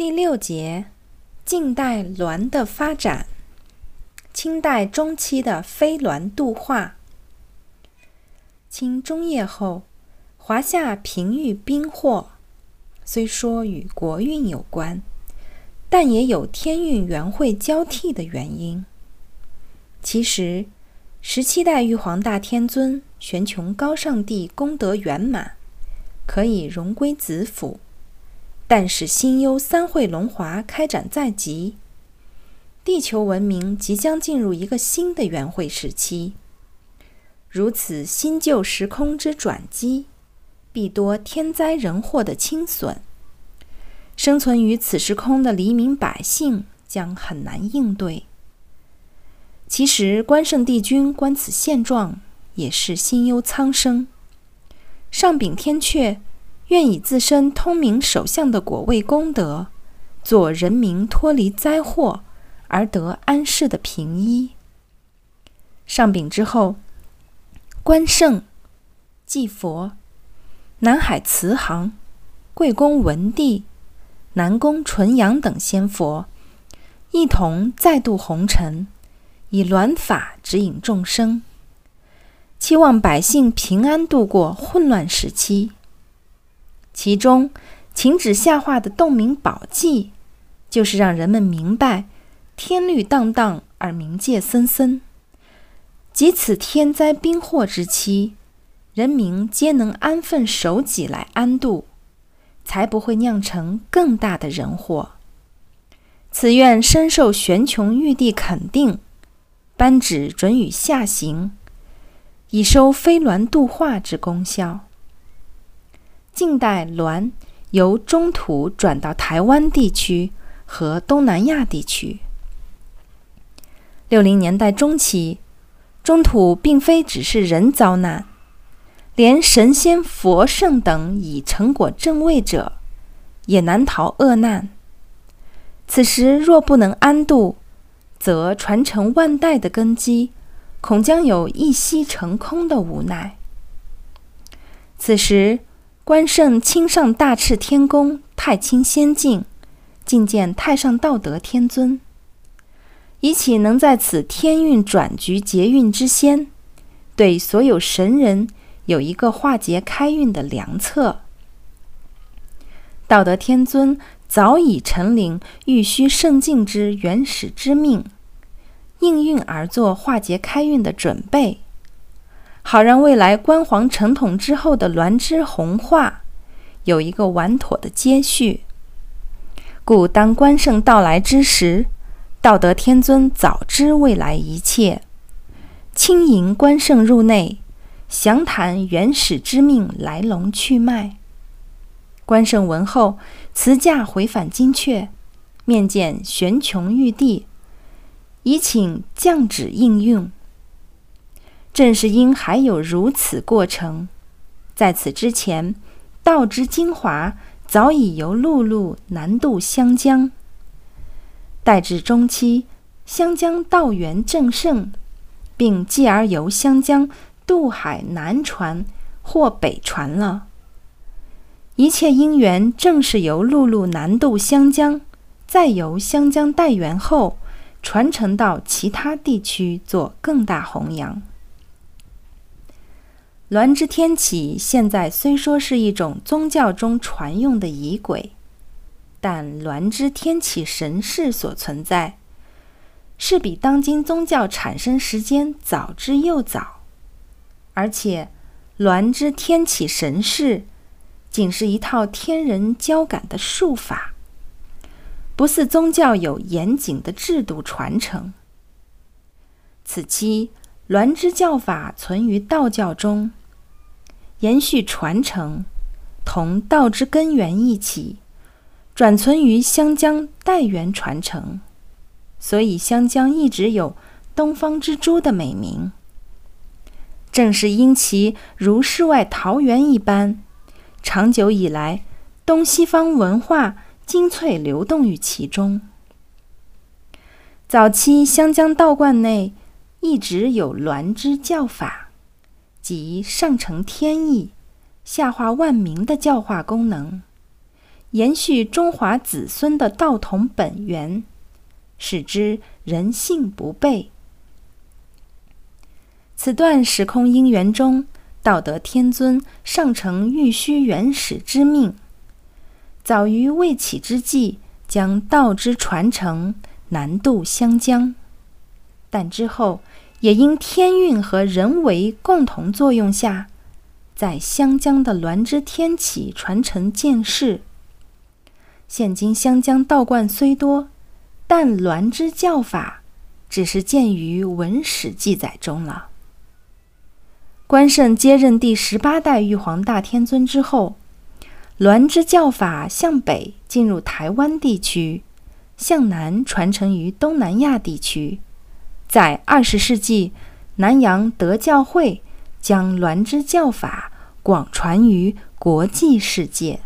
第六节，近代鸾的发展。清代中期的飞鸾度化。清中叶后，华夏频遇兵祸，虽说与国运有关，但也有天运元会交替的原因。其实，十七代玉皇大天尊玄穹高上帝功德圆满，可以荣归子府。但是新幽三会龙华开展在即，地球文明即将进入一个新的元会时期。如此新旧时空之转机，必多天灾人祸的侵损。生存于此时空的黎民百姓将很难应对。其实关圣帝君观此现状，也是心忧苍生。上禀天阙。愿以自身通明首相的果位功德，做人民脱离灾祸而得安适的平依。上禀之后，关圣、祭佛、南海慈航、贵公文帝、南宫纯阳等仙佛，一同再度红尘，以鸾法指引众生，期望百姓平安度过混乱时期。其中，秦旨下化的洞明宝记，就是让人们明白天律荡荡而冥界森森，即此天灾兵祸之期，人民皆能安分守己来安度，才不会酿成更大的人祸。此愿深受玄穹玉帝肯定，颁旨准予下行，以收飞鸾度化之功效。近代鸾由中土转到台湾地区和东南亚地区。六零年代中期，中土并非只是人遭难，连神仙、佛圣等已成果正位者，也难逃恶难。此时若不能安度，则传承万代的根基，恐将有一夕成空的无奈。此时。关圣亲上大赤天宫太清仙境，觐见太上道德天尊，以启能在此天运转局劫运之先，对所有神人有一个化劫开运的良策。道德天尊早已承领玉虚圣境之原始之命，应运而作化劫开运的准备。好让未来关皇承统之后的鸾之弘化有一个完妥的接续，故当关圣到来之时，道德天尊早知未来一切，轻迎关圣入内，详谈原始之命来龙去脉。关圣闻后辞驾回返金阙，面见玄穹玉帝，以请降旨应运。正是因还有如此过程，在此之前，道之精华早已由陆路南渡湘江。待至中期，湘江道源正盛，并继而由湘江渡海南传或北传了。一切因缘正是由陆路南渡湘江，再由湘江带源后传承到其他地区，做更大弘扬。鸾之天启，现在虽说是一种宗教中传用的仪轨，但鸾之天启神事所存在，是比当今宗教产生时间早之又早。而且，鸾之天启神事仅是一套天人交感的术法，不似宗教有严谨的制度传承。此期，鸾之教法存于道教中。延续传承，同道之根源一起，转存于湘江代源传承，所以湘江一直有“东方之珠”的美名。正是因其如世外桃源一般，长久以来，东西方文化精粹流动于其中。早期湘江道观内一直有鸾之教法。即上承天意、下化万民的教化功能，延续中华子孙的道统本源，使之人性不悖。此段时空因缘中，道德天尊上承玉虚元始之命，早于未起之际，将道之传承南渡湘江，但之后。也因天运和人为共同作用下，在湘江的鸾之天启传承建世。现今湘江道观虽多，但鸾之教法只是见于文史记载中了。关圣接任第十八代玉皇大天尊之后，鸾之教法向北进入台湾地区，向南传承于东南亚地区。在二十世纪，南洋德教会将鸾之教法广传于国际世界。